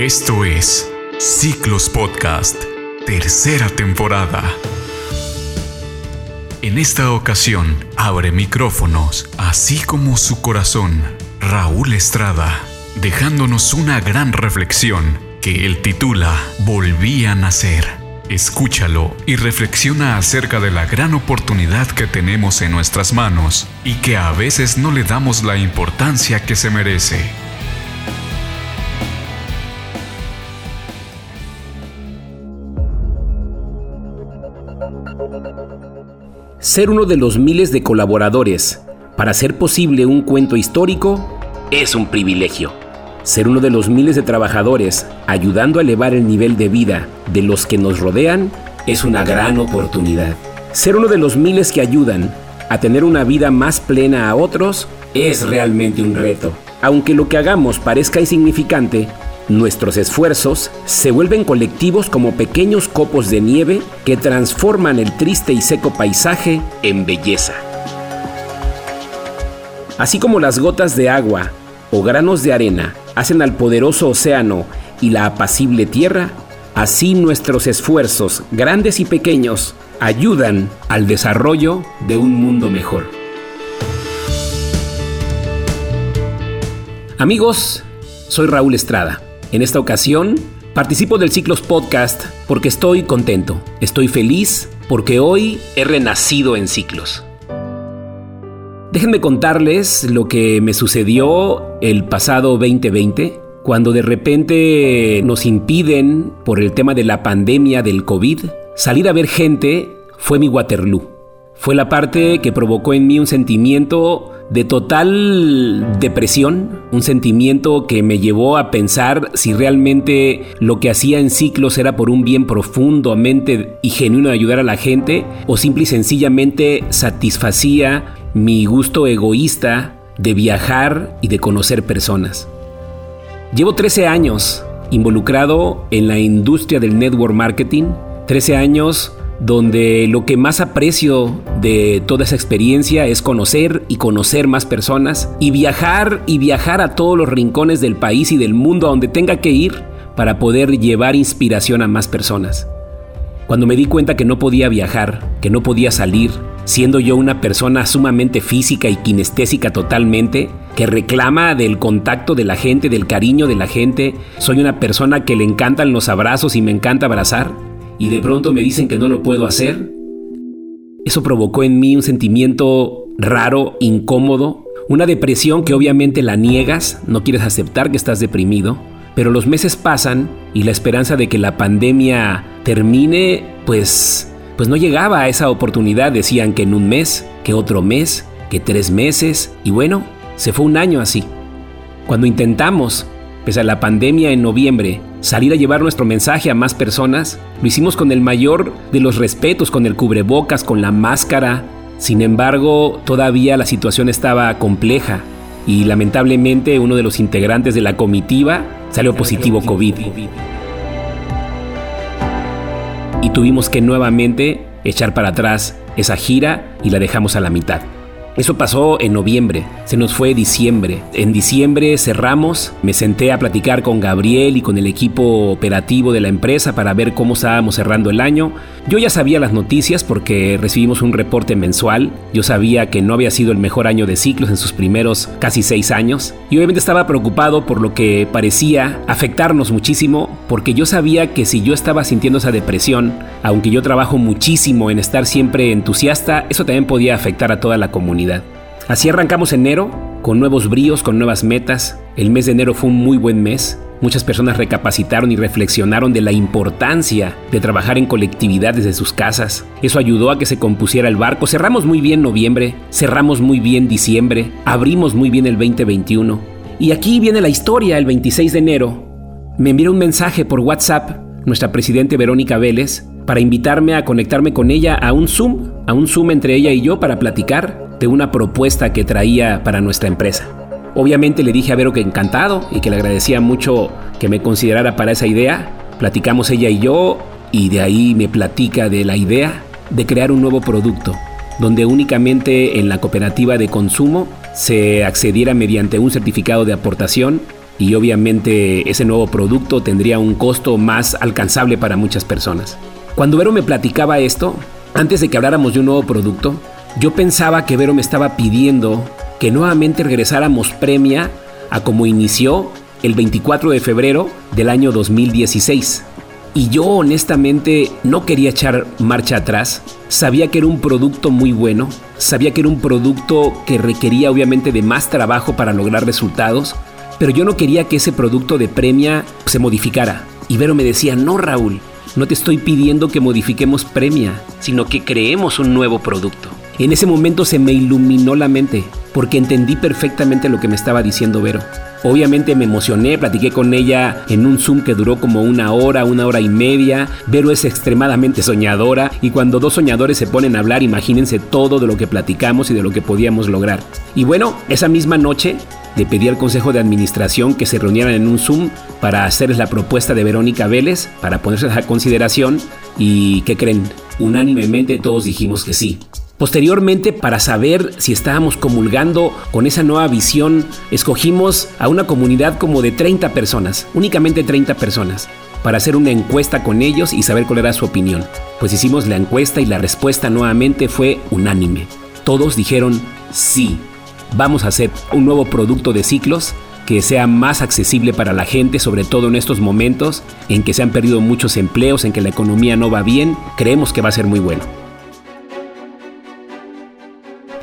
Esto es Ciclos Podcast, tercera temporada. En esta ocasión abre micrófonos, así como su corazón, Raúl Estrada, dejándonos una gran reflexión que él titula Volví a nacer. Escúchalo y reflexiona acerca de la gran oportunidad que tenemos en nuestras manos y que a veces no le damos la importancia que se merece. Ser uno de los miles de colaboradores para hacer posible un cuento histórico es un privilegio. Ser uno de los miles de trabajadores ayudando a elevar el nivel de vida de los que nos rodean es una gran oportunidad. Ser uno de los miles que ayudan a tener una vida más plena a otros es realmente un reto. Aunque lo que hagamos parezca insignificante, Nuestros esfuerzos se vuelven colectivos como pequeños copos de nieve que transforman el triste y seco paisaje en belleza. Así como las gotas de agua o granos de arena hacen al poderoso océano y la apacible tierra, así nuestros esfuerzos, grandes y pequeños, ayudan al desarrollo de un mundo mejor. Amigos, soy Raúl Estrada en esta ocasión, participo del Ciclos Podcast porque estoy contento, estoy feliz porque hoy he renacido en Ciclos. Déjenme contarles lo que me sucedió el pasado 2020, cuando de repente nos impiden, por el tema de la pandemia del COVID, salir a ver gente, fue mi Waterloo. Fue la parte que provocó en mí un sentimiento de total depresión, un sentimiento que me llevó a pensar si realmente lo que hacía en ciclos era por un bien profundo, mente y genuino de ayudar a la gente, o simple y sencillamente satisfacía mi gusto egoísta de viajar y de conocer personas. Llevo 13 años involucrado en la industria del network marketing, 13 años donde lo que más aprecio de toda esa experiencia es conocer y conocer más personas y viajar y viajar a todos los rincones del país y del mundo a donde tenga que ir para poder llevar inspiración a más personas. Cuando me di cuenta que no podía viajar, que no podía salir, siendo yo una persona sumamente física y kinestésica totalmente, que reclama del contacto de la gente, del cariño de la gente, soy una persona que le encantan los abrazos y me encanta abrazar, y de pronto me dicen que no lo puedo hacer, eso provocó en mí un sentimiento raro, incómodo, una depresión que obviamente la niegas, no quieres aceptar que estás deprimido, pero los meses pasan y la esperanza de que la pandemia termine, pues, pues no llegaba a esa oportunidad. Decían que en un mes, que otro mes, que tres meses, y bueno, se fue un año así. Cuando intentamos Pese a la pandemia en noviembre, salir a llevar nuestro mensaje a más personas, lo hicimos con el mayor de los respetos, con el cubrebocas, con la máscara. Sin embargo, todavía la situación estaba compleja y lamentablemente uno de los integrantes de la comitiva salió positivo COVID. Y tuvimos que nuevamente echar para atrás esa gira y la dejamos a la mitad. Eso pasó en noviembre, se nos fue diciembre. En diciembre cerramos, me senté a platicar con Gabriel y con el equipo operativo de la empresa para ver cómo estábamos cerrando el año. Yo ya sabía las noticias porque recibimos un reporte mensual, yo sabía que no había sido el mejor año de ciclos en sus primeros casi seis años y obviamente estaba preocupado por lo que parecía afectarnos muchísimo porque yo sabía que si yo estaba sintiendo esa depresión, aunque yo trabajo muchísimo en estar siempre entusiasta, eso también podía afectar a toda la comunidad. Así arrancamos enero, con nuevos bríos, con nuevas metas. El mes de enero fue un muy buen mes. Muchas personas recapacitaron y reflexionaron de la importancia de trabajar en colectividad desde sus casas. Eso ayudó a que se compusiera el barco. Cerramos muy bien noviembre, cerramos muy bien diciembre, abrimos muy bien el 2021. Y aquí viene la historia, el 26 de enero. Me envió un mensaje por WhatsApp nuestra presidente Verónica Vélez para invitarme a conectarme con ella a un Zoom, a un Zoom entre ella y yo para platicar de una propuesta que traía para nuestra empresa. Obviamente le dije a Vero que encantado y que le agradecía mucho que me considerara para esa idea. Platicamos ella y yo y de ahí me platica de la idea de crear un nuevo producto, donde únicamente en la cooperativa de consumo se accediera mediante un certificado de aportación y obviamente ese nuevo producto tendría un costo más alcanzable para muchas personas. Cuando Vero me platicaba esto, antes de que habláramos de un nuevo producto, yo pensaba que Vero me estaba pidiendo que nuevamente regresáramos premia a como inició el 24 de febrero del año 2016. Y yo honestamente no quería echar marcha atrás. Sabía que era un producto muy bueno. Sabía que era un producto que requería obviamente de más trabajo para lograr resultados. Pero yo no quería que ese producto de premia se modificara. Y Vero me decía, no Raúl, no te estoy pidiendo que modifiquemos premia, sino que creemos un nuevo producto. En ese momento se me iluminó la mente, porque entendí perfectamente lo que me estaba diciendo Vero. Obviamente me emocioné, platiqué con ella en un Zoom que duró como una hora, una hora y media. Vero es extremadamente soñadora y cuando dos soñadores se ponen a hablar, imagínense todo de lo que platicamos y de lo que podíamos lograr. Y bueno, esa misma noche le pedí al Consejo de Administración que se reunieran en un Zoom para hacerles la propuesta de Verónica Vélez, para ponerse a consideración y, ¿qué creen? Unánimemente todos dijimos que sí. Posteriormente, para saber si estábamos comulgando con esa nueva visión, escogimos a una comunidad como de 30 personas, únicamente 30 personas, para hacer una encuesta con ellos y saber cuál era su opinión. Pues hicimos la encuesta y la respuesta nuevamente fue unánime. Todos dijeron sí, vamos a hacer un nuevo producto de ciclos que sea más accesible para la gente, sobre todo en estos momentos en que se han perdido muchos empleos, en que la economía no va bien, creemos que va a ser muy bueno.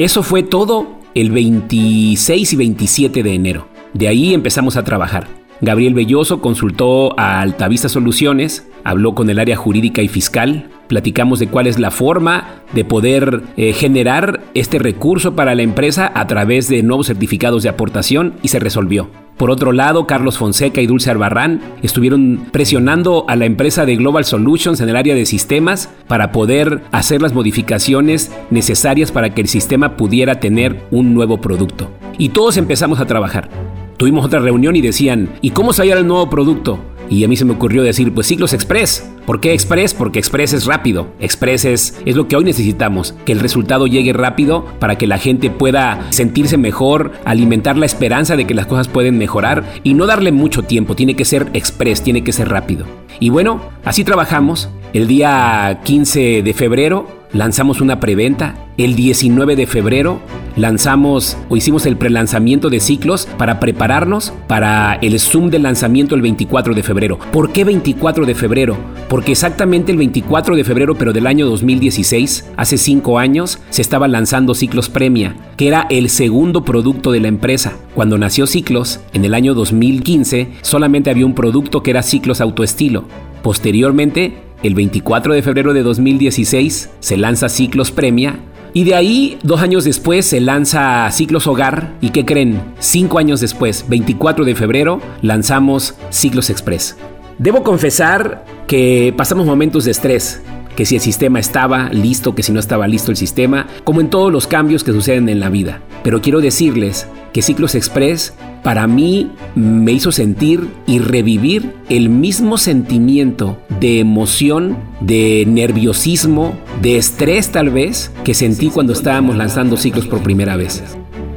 Eso fue todo el 26 y 27 de enero. De ahí empezamos a trabajar. Gabriel Belloso consultó a Altavista Soluciones, habló con el área jurídica y fiscal, platicamos de cuál es la forma de poder eh, generar este recurso para la empresa a través de nuevos certificados de aportación y se resolvió. Por otro lado, Carlos Fonseca y Dulce Arbarrán estuvieron presionando a la empresa de Global Solutions en el área de sistemas para poder hacer las modificaciones necesarias para que el sistema pudiera tener un nuevo producto. Y todos empezamos a trabajar. Tuvimos otra reunión y decían, ¿y cómo se el nuevo producto? Y a mí se me ocurrió decir, pues Ciclos Express. ¿Por qué Express? Porque Express es rápido. Express es, es lo que hoy necesitamos, que el resultado llegue rápido para que la gente pueda sentirse mejor, alimentar la esperanza de que las cosas pueden mejorar y no darle mucho tiempo. Tiene que ser Express, tiene que ser rápido. Y bueno, así trabajamos. El día 15 de febrero lanzamos una preventa. El 19 de febrero lanzamos o hicimos el prelanzamiento de ciclos para prepararnos para el Zoom de lanzamiento el 24 de febrero. ¿Por qué 24 de febrero? Porque exactamente el 24 de febrero, pero del año 2016, hace cinco años, se estaba lanzando Ciclos Premia, que era el segundo producto de la empresa. Cuando nació Ciclos, en el año 2015, solamente había un producto que era Ciclos Autoestilo. Posteriormente, el 24 de febrero de 2016 se lanza Ciclos Premia y de ahí, dos años después, se lanza Ciclos Hogar. ¿Y qué creen? Cinco años después, 24 de febrero, lanzamos Ciclos Express. Debo confesar que pasamos momentos de estrés, que si el sistema estaba listo, que si no estaba listo el sistema, como en todos los cambios que suceden en la vida. Pero quiero decirles que Ciclos Express para mí me hizo sentir y revivir el mismo sentimiento de emoción, de nerviosismo, de estrés tal vez, que sentí cuando estábamos lanzando ciclos por primera vez.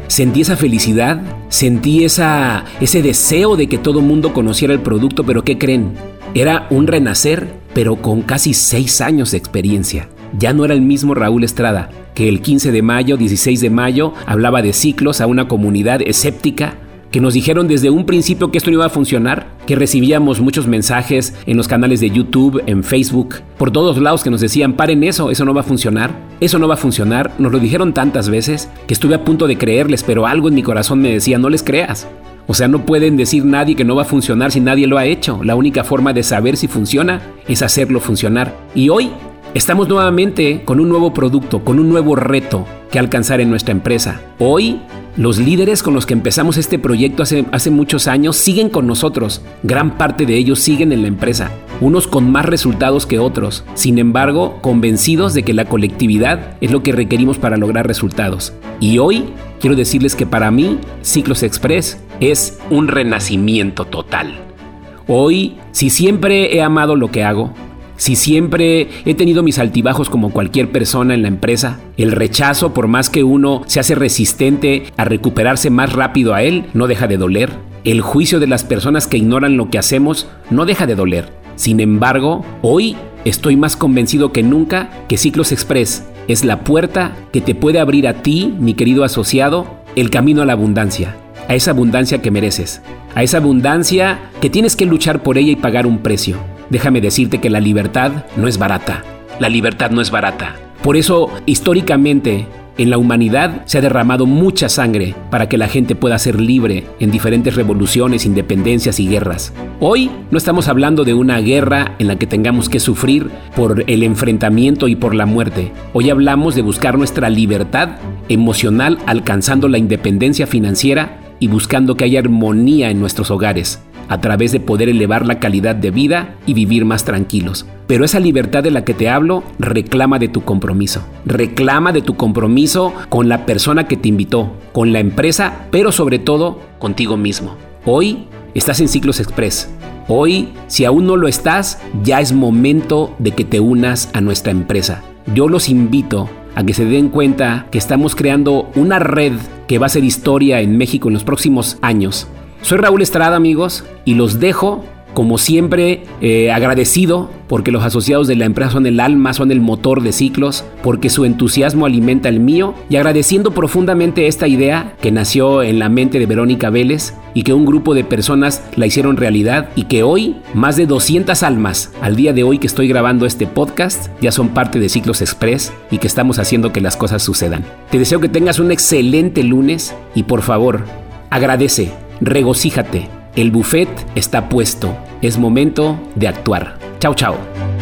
Sentí esa felicidad, sentí esa, ese deseo de que todo el mundo conociera el producto, pero ¿qué creen? Era un renacer, pero con casi seis años de experiencia. Ya no era el mismo Raúl Estrada, que el 15 de mayo, 16 de mayo, hablaba de ciclos a una comunidad escéptica que nos dijeron desde un principio que esto no iba a funcionar, que recibíamos muchos mensajes en los canales de YouTube, en Facebook, por todos lados que nos decían, paren eso, eso no va a funcionar, eso no va a funcionar. Nos lo dijeron tantas veces que estuve a punto de creerles, pero algo en mi corazón me decía, no les creas. O sea, no pueden decir nadie que no va a funcionar si nadie lo ha hecho. La única forma de saber si funciona es hacerlo funcionar. Y hoy estamos nuevamente con un nuevo producto, con un nuevo reto que alcanzar en nuestra empresa. Hoy los líderes con los que empezamos este proyecto hace, hace muchos años siguen con nosotros. Gran parte de ellos siguen en la empresa, unos con más resultados que otros. Sin embargo, convencidos de que la colectividad es lo que requerimos para lograr resultados. Y hoy quiero decirles que para mí, Ciclos Express es un renacimiento total. Hoy, si siempre he amado lo que hago, si siempre he tenido mis altibajos como cualquier persona en la empresa, el rechazo, por más que uno se hace resistente a recuperarse más rápido a él, no deja de doler. el juicio de las personas que ignoran lo que hacemos no deja de doler. Sin embargo, hoy estoy más convencido que nunca que Ciclos Express es la puerta que te puede abrir a ti, mi querido asociado, el camino a la abundancia, a esa abundancia que mereces, a esa abundancia que tienes que luchar por ella y pagar un precio. Déjame decirte que la libertad no es barata. La libertad no es barata. Por eso, históricamente, en la humanidad se ha derramado mucha sangre para que la gente pueda ser libre en diferentes revoluciones, independencias y guerras. Hoy no estamos hablando de una guerra en la que tengamos que sufrir por el enfrentamiento y por la muerte. Hoy hablamos de buscar nuestra libertad emocional alcanzando la independencia financiera y buscando que haya armonía en nuestros hogares a través de poder elevar la calidad de vida y vivir más tranquilos. Pero esa libertad de la que te hablo reclama de tu compromiso. Reclama de tu compromiso con la persona que te invitó, con la empresa, pero sobre todo contigo mismo. Hoy estás en Ciclos Express. Hoy, si aún no lo estás, ya es momento de que te unas a nuestra empresa. Yo los invito a que se den cuenta que estamos creando una red que va a ser historia en México en los próximos años soy Raúl Estrada, amigos, y los dejo como siempre, eh, agradecido porque los asociados de la empresa son el alma, son el motor de ciclos, porque su entusiasmo alimenta el mío y agradeciendo profundamente esta idea que nació en la mente de Verónica Vélez y que un grupo de personas la hicieron realidad y que hoy más de 200 almas al día de hoy que estoy grabando este podcast ya son parte de Ciclos Express y que estamos haciendo que las cosas sucedan. Te deseo que tengas un excelente lunes y por favor, agradece regocíjate, el buffet está puesto, es momento de actuar. Chao, chao.